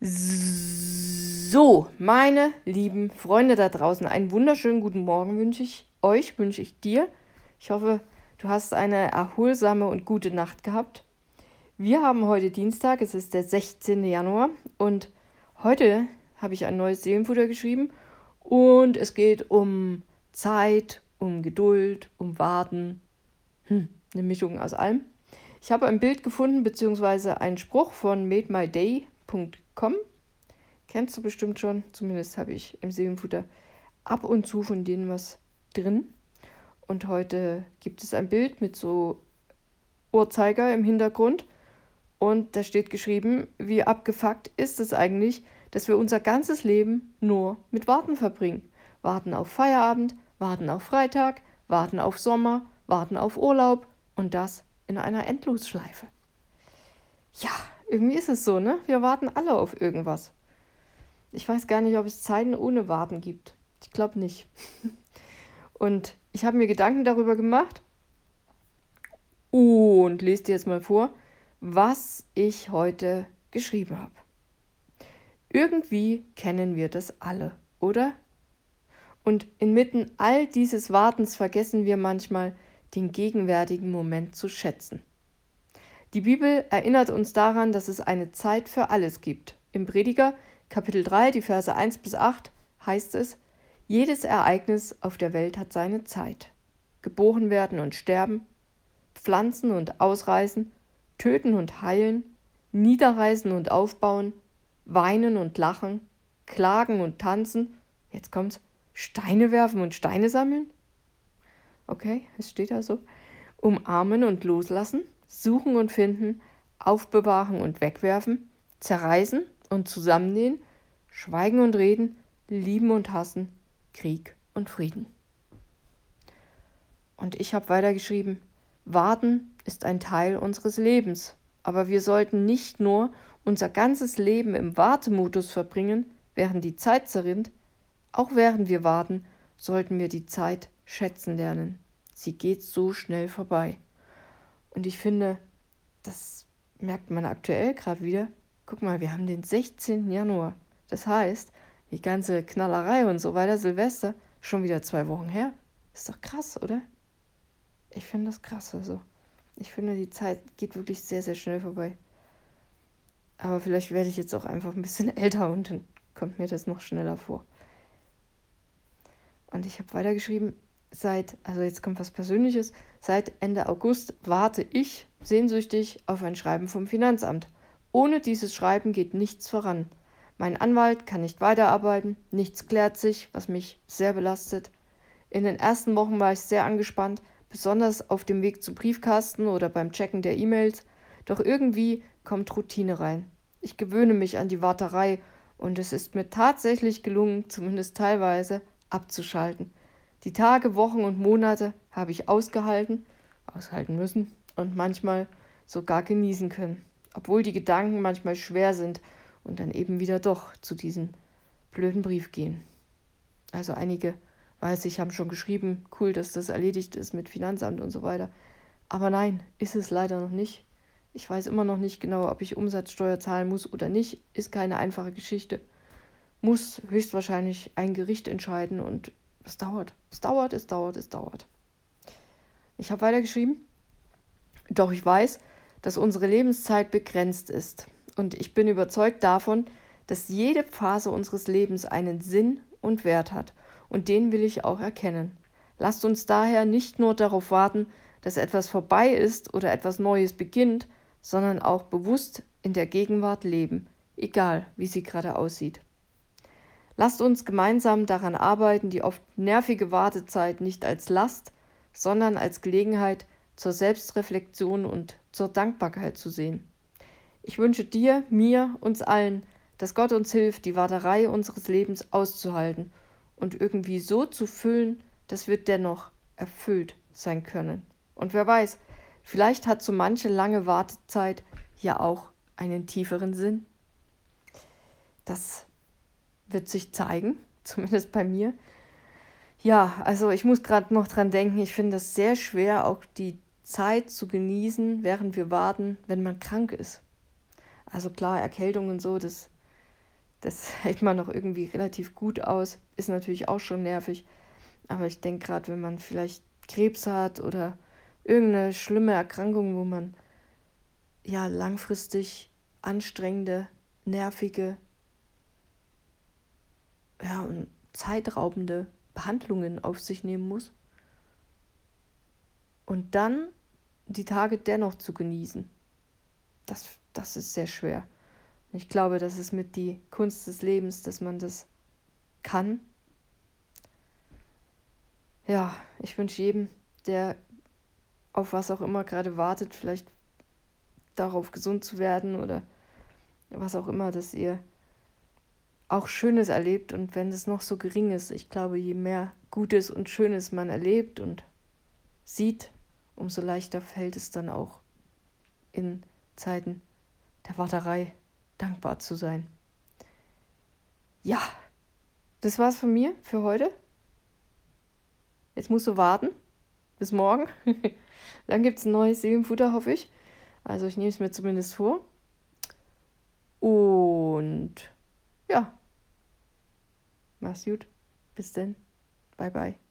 So, meine lieben Freunde da draußen, einen wunderschönen guten Morgen wünsche ich euch, wünsche ich dir. Ich hoffe, du hast eine erholsame und gute Nacht gehabt. Wir haben heute Dienstag, es ist der 16. Januar und heute habe ich ein neues Seelenfutter geschrieben und es geht um Zeit, um Geduld, um Warten, hm, eine Mischung aus allem. Ich habe ein Bild gefunden, beziehungsweise einen Spruch von mademyday.com. Kennst du bestimmt schon, zumindest habe ich im Seelenfutter ab und zu von denen was drin. Und heute gibt es ein Bild mit so Uhrzeiger im Hintergrund. Und da steht geschrieben, wie abgefuckt ist es eigentlich, dass wir unser ganzes Leben nur mit Warten verbringen. Warten auf Feierabend, warten auf Freitag, warten auf Sommer, warten auf Urlaub und das in einer Endlosschleife. Ja, irgendwie ist es so, ne? Wir warten alle auf irgendwas. Ich weiß gar nicht, ob es Zeiten ohne Warten gibt. Ich glaube nicht. Und ich habe mir Gedanken darüber gemacht und lese dir jetzt mal vor, was ich heute geschrieben habe. Irgendwie kennen wir das alle, oder? Und inmitten all dieses Wartens vergessen wir manchmal, den gegenwärtigen Moment zu schätzen. Die Bibel erinnert uns daran, dass es eine Zeit für alles gibt. Im Prediger Kapitel 3, die Verse 1 bis 8 heißt es, jedes Ereignis auf der Welt hat seine Zeit. Geboren werden und sterben, pflanzen und ausreißen, töten und heilen, niederreißen und aufbauen, weinen und lachen, klagen und tanzen, jetzt kommt's, Steine werfen und Steine sammeln? Okay, es steht da so. Umarmen und loslassen, suchen und finden, aufbewahren und wegwerfen, zerreißen und zusammennähen, schweigen und reden, lieben und hassen, Krieg und Frieden. Und ich habe weitergeschrieben, warten ist ein Teil unseres Lebens, aber wir sollten nicht nur unser ganzes Leben im Wartemodus verbringen, während die Zeit zerrinnt, auch während wir warten, sollten wir die Zeit schätzen lernen. Sie geht so schnell vorbei. Und ich finde, das merkt man aktuell gerade wieder. Guck mal, wir haben den 16. Januar. Das heißt, die ganze Knallerei und so weiter, Silvester, schon wieder zwei Wochen her. Ist doch krass, oder? Ich finde das krass. Also, ich finde, die Zeit geht wirklich sehr, sehr schnell vorbei. Aber vielleicht werde ich jetzt auch einfach ein bisschen älter und dann kommt mir das noch schneller vor. Und ich habe weitergeschrieben, seit, also jetzt kommt was Persönliches, seit Ende August warte ich sehnsüchtig auf ein Schreiben vom Finanzamt. Ohne dieses Schreiben geht nichts voran. Mein Anwalt kann nicht weiterarbeiten, nichts klärt sich, was mich sehr belastet. In den ersten Wochen war ich sehr angespannt, besonders auf dem Weg zum Briefkasten oder beim Checken der E-Mails. Doch irgendwie kommt Routine rein. Ich gewöhne mich an die Warterei und es ist mir tatsächlich gelungen, zumindest teilweise, abzuschalten. Die Tage, Wochen und Monate habe ich ausgehalten, aushalten müssen und manchmal sogar genießen können, obwohl die Gedanken manchmal schwer sind und dann eben wieder doch zu diesem blöden Brief gehen. Also einige, weiß ich, haben schon geschrieben, cool, dass das erledigt ist mit Finanzamt und so weiter. Aber nein, ist es leider noch nicht. Ich weiß immer noch nicht genau, ob ich Umsatzsteuer zahlen muss oder nicht. Ist keine einfache Geschichte. Muss höchstwahrscheinlich ein Gericht entscheiden und es dauert. Es dauert, es dauert, es dauert. Ich habe weitergeschrieben. Doch ich weiß, dass unsere Lebenszeit begrenzt ist. Und ich bin überzeugt davon, dass jede Phase unseres Lebens einen Sinn und Wert hat. Und den will ich auch erkennen. Lasst uns daher nicht nur darauf warten, dass etwas vorbei ist oder etwas Neues beginnt, sondern auch bewusst in der Gegenwart leben, egal wie sie gerade aussieht. Lasst uns gemeinsam daran arbeiten, die oft nervige Wartezeit nicht als Last, sondern als Gelegenheit zur Selbstreflexion und zur Dankbarkeit zu sehen. Ich wünsche dir, mir, uns allen, dass Gott uns hilft, die Warterei unseres Lebens auszuhalten und irgendwie so zu füllen, dass wir dennoch erfüllt sein können. Und wer weiß, vielleicht hat so manche lange Wartezeit ja auch einen tieferen Sinn. Das wird sich zeigen, zumindest bei mir. Ja, also ich muss gerade noch dran denken, ich finde es sehr schwer, auch die Zeit zu genießen, während wir warten, wenn man krank ist. Also klar, Erkältung und so, das Das hält man noch irgendwie relativ gut aus. Ist natürlich auch schon nervig. Aber ich denke gerade, wenn man vielleicht Krebs hat oder irgendeine schlimme Erkrankung, wo man ja langfristig anstrengende, nervige ja, und zeitraubende Behandlungen auf sich nehmen muss. Und dann die Tage dennoch zu genießen. Das, das ist sehr schwer. Ich glaube, das ist mit die Kunst des Lebens, dass man das kann. Ja, ich wünsche jedem, der auf was auch immer gerade wartet, vielleicht darauf gesund zu werden oder was auch immer, dass ihr auch Schönes erlebt und wenn es noch so gering ist, ich glaube, je mehr Gutes und Schönes man erlebt und sieht, umso leichter fällt es dann auch in Zeiten der Warterei dankbar zu sein. Ja, das war's von mir für heute. Jetzt musst du warten bis morgen. dann gibt es ein neues Seelenfutter, hoffe ich. Also ich nehme es mir zumindest vor. Und ja, mach's gut. Bis dann. Bye bye.